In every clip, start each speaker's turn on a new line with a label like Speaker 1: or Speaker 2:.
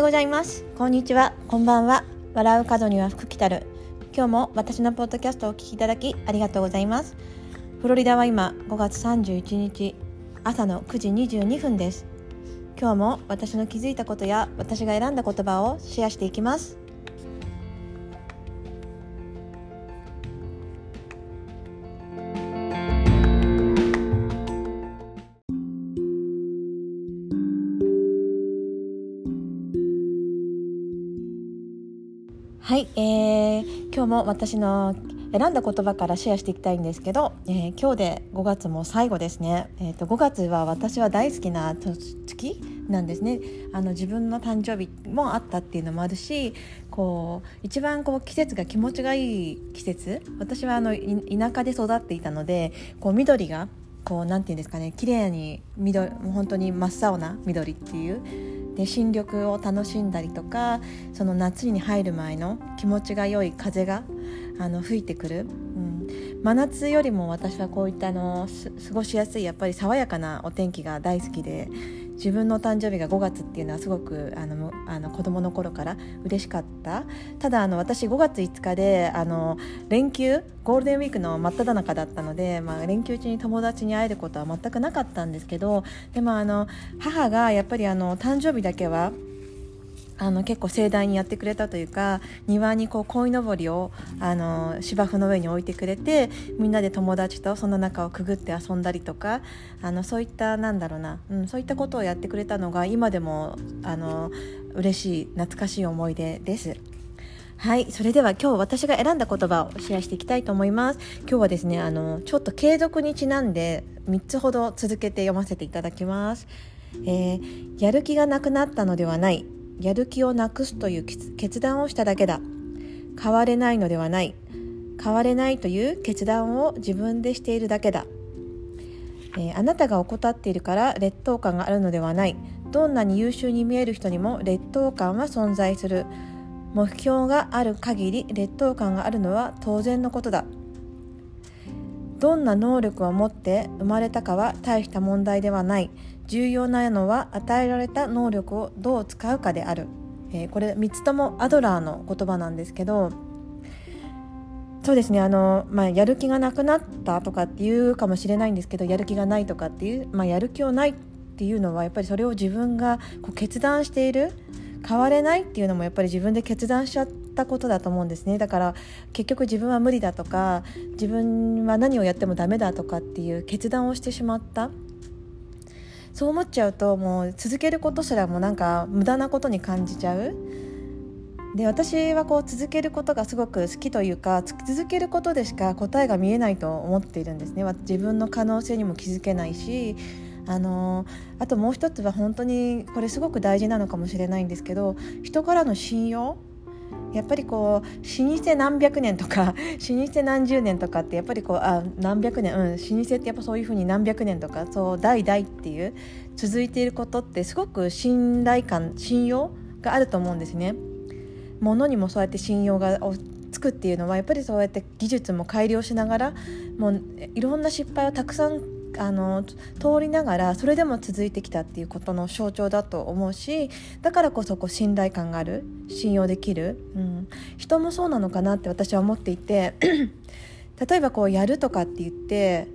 Speaker 1: ようございます。こんにちは。こんばんは。笑う角には福来たる。今日も私のポッドキャストをお聞きいただきありがとうございます。フロリダは今5月31日朝の9時22分です。今日も私の気づいたことや私が選んだ言葉をシェアしていきます。えー、今日も私の選んだ言葉からシェアしていきたいんですけど、えー、今日で5月も最後ですね、えーと、5月は私は大好きな月なんですね。あの自分の誕生日もあったっていうのもあるしこう一番こう季節が気持ちがいい季節。私はあの田舎で育っていたのでこう緑がこうなんていうんですかね綺麗に緑本当に真っ青な緑っていうで新緑を楽しんだりとかその夏に入る前の気持ちが良い風があの吹いてくる、うん、真夏よりも私はこういったあの過ごしやすいやっぱり爽やかなお天気が大好きで自分の誕生日が5月っていうのはすごくあのあの子供の頃から嬉しかった。ただあの私5月5日であの連休ゴールデンウィークの真っ只中だったので、まあ、連休中に友達に会えることは全くなかったんですけどでもあの母がやっぱりあの誕生日だけはあの結構盛大にやってくれたというか庭にこう鯉のぼりをあの芝生の上に置いてくれてみんなで友達とその中をくぐって遊んだりとかあのそういったなんだろうな、うん、そういったことをやってくれたのが今でもあの嬉しい懐かしい思い出です。はい。それでは今日私が選んだ言葉をシェアしていきたいと思います。今日はですね、あの、ちょっと継続にちなんで3つほど続けて読ませていただきます。えー、やる気がなくなったのではない。やる気をなくすという決断をしただけだ。変われないのではない。変われないという決断を自分でしているだけだ、えー、あなたが怠っているから劣等感があるのではない。どんなに優秀に見える人にも劣等感は存在する。目標がある限り劣等感があるのは当然のことだ。どんな能力を持って生まれたかは大した問題ではない。重要なのは与えられた能力をどう使うかである、えー、これ3つともアドラーの言葉なんですけど。そうですねあの、まあ、やる気がなくなったとかっていうかもしれないんですけどやる気がないとかっていう、まあ、やる気をないっていうのはやっぱりそれを自分がこう決断している変われないっていうのもやっぱり自分で決断しちゃったことだと思うんですね。だから結局自分は無理だとか自分は何をやってもダメだとかっていう決断をしてしまった。そう思っちゃうともう続けることすらもなんか無駄なことに感じちゃう。で私はこう続けることがすごく好きというか続けることでしか答えが見えないと思っているんですね。自分の可能性にも気づけないしあのあともう一つは本当にこれすごく大事なのかもしれないんですけど人からの信用やっぱりこう老舗何百年とか 老舗何十年とかってやっぱりこうあ何百年うん老舗ってやっぱそういうふうに何百年とかそう代々っていう続いていることってすごく信頼感信用があると思うんですね。ものにもそうやって信用がつくっていうのはやっぱりそうやって技術も改良しながらもういろんな失敗をたくさんあの通りながらそれでも続いてきたっていうことの象徴だと思うしだからこそこう信頼感がある信用できる、うん、人もそうなのかなって私は思っていて 例えばこうやるとかって言って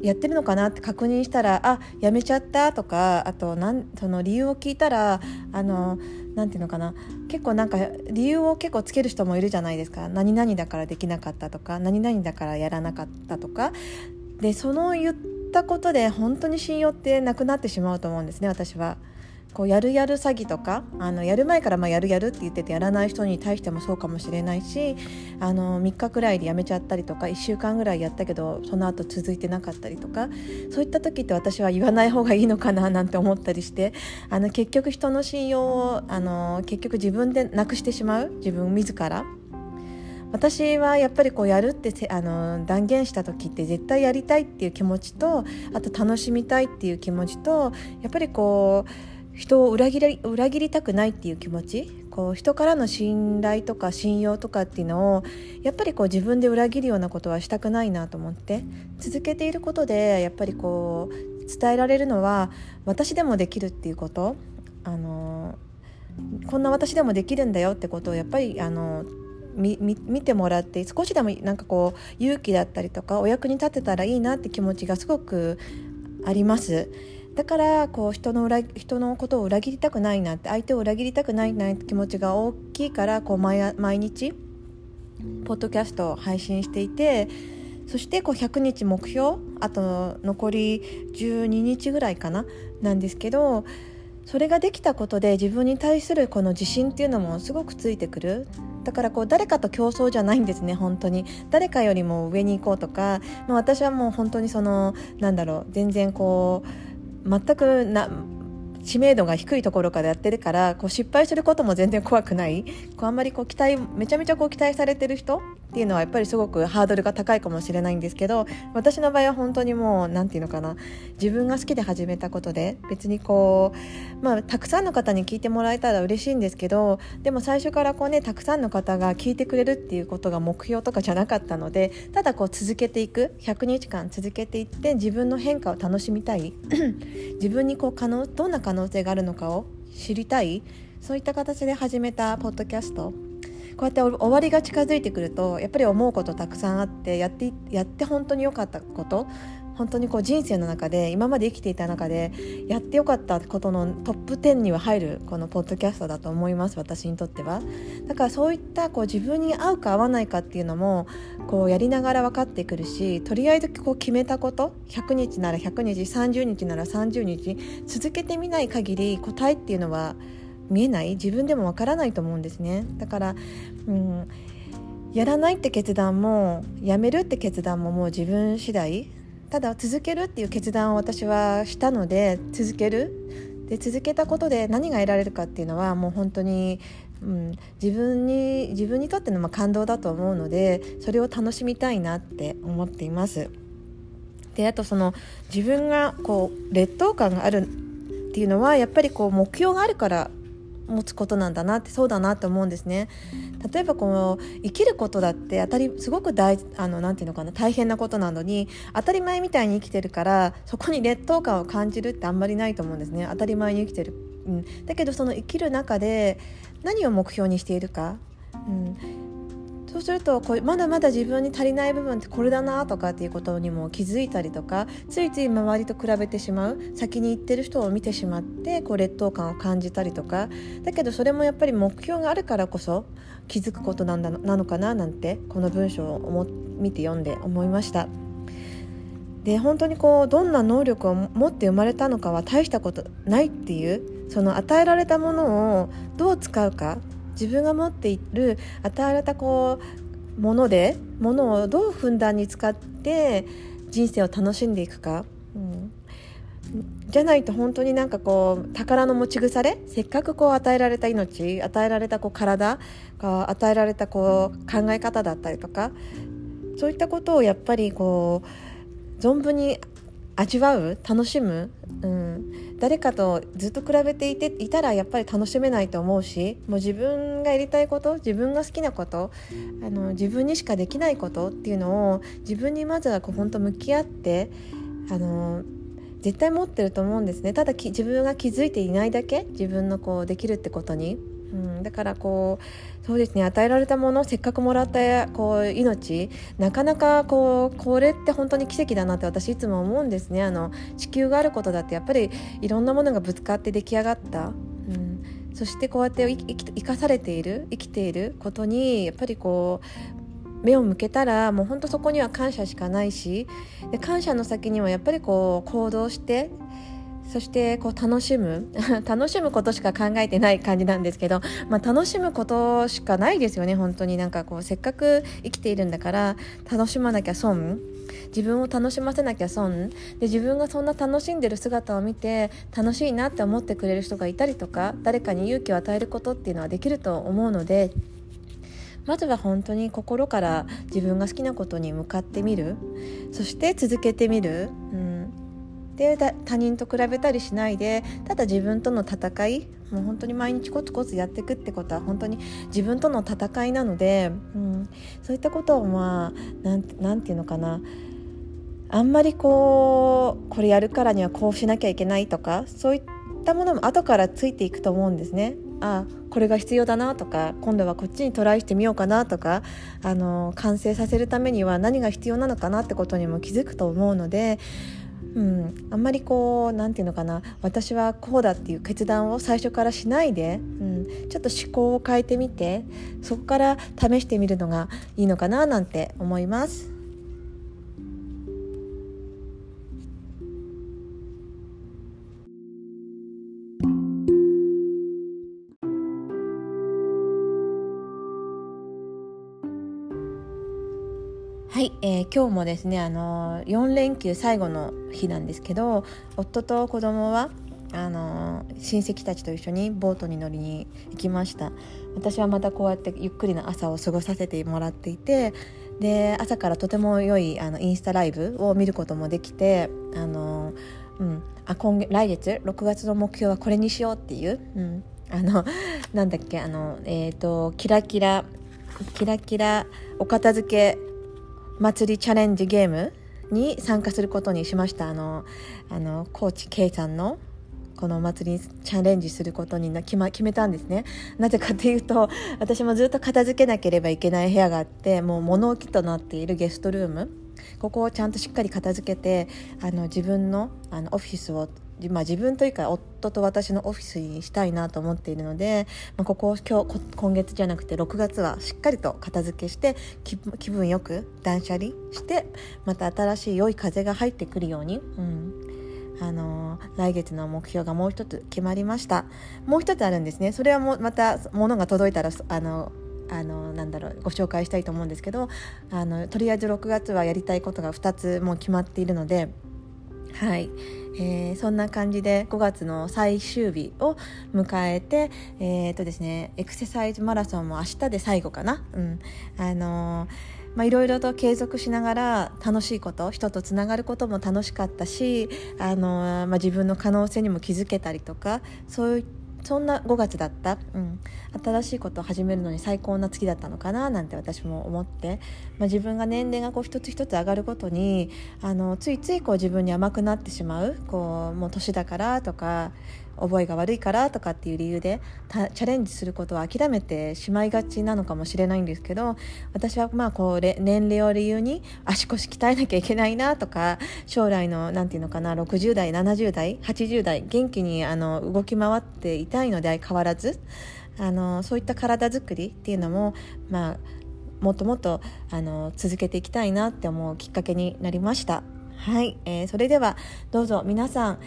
Speaker 1: やってるのかなって確認したらあやめちゃったとかあとなんその理由を聞いたらあのなんていうのかな結構なんか理由を結構つける人もいるじゃないですか。何々だからできなかったとか何々だからやらなかったとかでその言ったことで本当に信用ってなくなってしまうと思うんですね私は。こうやるやる詐欺とかあのやる前からまあやるやるって言っててやらない人に対してもそうかもしれないしあの3日くらいでやめちゃったりとか1週間ぐらいやったけどその後続いてなかったりとかそういった時って私は言わない方がいいのかななんて思ったりしてあの結局人の信用をあの結局自分でなくしてしまう自分自ら。私はやっぱりこうやるってあの断言した時って絶対やりたいっていう気持ちとあと楽しみたいっていう気持ちとやっぱりこう人を裏切り裏切りたくないっていう気持ちこう人からの信頼とか信用とかっていうのをやっぱりこう自分で裏切るようなことはしたくないなと思って続けていることでやっぱりこう伝えられるのは私でもできるっていうこと。あのこんな私でもできるんだよってことをやっぱりあの見てもらって少しでもなんかこう勇気だったりとかお役に立てたらいいなって気持ちがすごくあります。だからこう人の裏人のことを裏切りたくないなって相手を裏切りたくないなって気持ちが大きいからこう毎毎日ポッドキャストを配信していてそしてこう100日目標あと残り12日ぐらいかななんですけどそれができたことで自分に対するこの自信っていうのもすごくついてくるだからこう誰かと競争じゃないんですね本当に。誰かよりも上に行こうとか、まあ、私はもう本当にそのなんだろう全然こう全くな知名度が低いところからやってるからこう失敗することも全然怖くない。こうあんまりこう期待めちゃめちゃこう期待されてる人っていうのはやっぱりすごくハードルが高いかもしれないんですけど私の場合は本当にもう何て言うのかな自分が好きで始めたことで別にこう、まあ、たくさんの方に聞いてもらえたら嬉しいんですけどでも最初からこうねたくさんの方が聞いてくれるっていうことが目標とかじゃなかったのでただこう続けていく100日間続けていって自分の変化を楽しみたい 自分にこう可能どんな可能性があるのかを知りたいそういった形で始めたポッドキャストこうやって終わりが近づいてくるとやっぱり思うことたくさんあってやってやって本当に良かったこと本当にこう人生の中で今まで生きていた中でやってよかったことのトップ10には入るこのポッドキャストだと思います私にとっては。だからそういったこう自分に合うか合わないかっていうのもこうやりながら分かってくるしとりあえずこう決めたこと100日なら100日30日なら30日続けてみない限り答えっていうのは見えない？自分でもわからないと思うんですね。だから、うん、やらないって決断もやめるって決断ももう自分次第。ただ続けるっていう決断を私はしたので続ける。で続けたことで何が得られるかっていうのはもう本当に、うん、自分に自分にとってのま感動だと思うのでそれを楽しみたいなって思っています。であとその自分がこう劣等感があるっていうのはやっぱりこう目標があるから持つことなんだなってそうだなって思うんですね。例えばこの生きることだって当たりすごく大あのなていうのかな大変なことなのに当たり前みたいに生きてるからそこに劣等感を感じるってあんまりないと思うんですね。当たり前に生きてる、うん、だけどその生きる中で何を目標にしているか、うん、そうするとこうまだまだ自分に足りない部分ってこれだなとかっていうことにも気づいたりとかついつい周りと比べてしまう先に行ってる人を見てしまってこう劣等感を感じたりとかだけどそれもやっぱり目標があるからこそ気づくことなんだなのかななんてこの文章を見て読んで思いました。で本当にこうどんな能力を持って生まれたのかは大したことないっていうその与えられたものをどう使うか自分が持っている与えられたこうものでものをどうふんだんに使って人生を楽しんでいくか、うん、じゃないと本当になんかこう宝の持ち腐れせっかくこう与えられた命与えられたこう体が与えられたこう考え方だったりとかそういったことをやっぱりこう存分に味わう？楽しむ、うん、誰かとずっと比べていていたらやっぱり楽しめないと思うしもう自分がやりたいこと自分が好きなことあの自分にしかできないことっていうのを自分にまずはこう本当向き合ってあの絶対持ってると思うんですね。ただ自分が気づいていないだけ自分のこうできるってことに。うん、だからこうそうですね与えられたものせっかくもらったこう命なかなかこうこれって本当に奇跡だなって私いつも思うんですね。あの地球があることだってやっぱりいろんなものがぶつかって出来上がった、うん、そしてこうやって生かされている生きていることにやっぱりこう目を向けたらもう本当そこには感謝しかないしで感謝の先にはやっぱりこう行動してそしてこう楽しむ 楽しむことしか考えてない感じなんですけど、まあ、楽しむことしかないですよね本当に。なんかこうせっかく生きているんだから楽しまなきゃ損。自分を楽しませなきゃ損。で自分がそんな楽しんでる姿を見て楽しいなって思ってくれる人がいたりとか誰かに勇気を与えることっていうのはできると思うのでまずは本当に心から自分が好きなことに向かってみる。そして続けてみる、うん、で他人と比べたりしないでただ自分との戦いもう本当に毎日コツコツやっていくってことは本当に自分との戦いなので、うん、そういったことをまあなんなんていうのかなあんまりこうこれやるからにはこうしなきゃいけないとかそういったものも後からついていくと思うんですね。あこれが必要だなとか今度はこっちにトライしてみようかなとかあの完成させるためには何が必要なのかなってことにも気づくと思うのでうん、あんまりこう何て言うのかな。私はこうだっていう決断を最初からしないで、うん、ちょっと思考を変えてみてそこから試してみるのがいいのかななんて思います。はい、えー、今日もですねあの4連休最後の日なんですけど夫と子供はあの親戚たちと一緒にボートに乗りに行きました。私はまたこうやってゆっくりな朝を過ごさせてもらっていてで朝からとても良いあのインスタライブを見ることもできてあの、うん、あ今月来月6月の目標はこれにしようっていう、うん、あのなんだっけあの、えーとキラキラキラキラお片付け祭りチャレンジゲームに参加することにしました。あのあのコーチ K さんのこの祭りにチャレンジすることに決,、ま、決めたんですね。なぜかというと私もずっと片付けなければいけない部屋があってもう物置となっているゲストルーム。ここをちゃんとしっかり片付けてあの自分のあのオフィスをまあ、自分というか夫と私のオフィスにしたいなと思っているので、まあ、ここを今日今月じゃなくて6月はしっかりと片付けして気分よく断捨離してまた新しい良い風が入ってくるように、うん。あのー、来月の目標がもう一つ決まりました。もう一つあるんですね。それはもまた物が届いたらあのあのなんだろうご紹介したいと思うんですけどあのとりあえず6月はやりたいことが2つもう決まっているのではい、えー、そんな感じで5月の最終日を迎えて、えーとですね、エクササイズマラソンも明日で最後かな、うん。あのーま、いろいろと継続しながら楽しいこと人とつながることも楽しかったしあの、まあ、自分の可能性にも気づけたりとかそういったそんな5月だった、うん、新しいことを始めるのに最高な月だったのかな？なんて私も思って、まあ、自分が年齢がこう一つ一つ上がるごとにあのついついこう自分に甘くなってしまう。こうもう年だからとか覚えが悪いからとかっていう理由でチャレンジすることを諦めてしまいがちなのかもしれないんですけど私はまあこう年齢を理由に足腰鍛えなきゃいけないなとか将来のなんていうのかな60代70代80代元気にあの動き回っていたいので相変わらずあのそういった体づくりっていうのもまあもっともっとあの続けていきたいなって思うきっかけになりました。はい、えー、それではどうぞ皆さん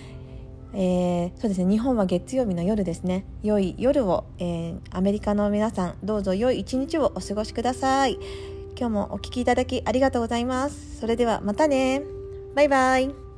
Speaker 1: えー、そうですね。日本は月曜日の夜ですね。良い夜を、えー、アメリカの皆さんどうぞ良い一日をお過ごしください。今日もお聴きいただきありがとうございます。それではまたね。バイバイ。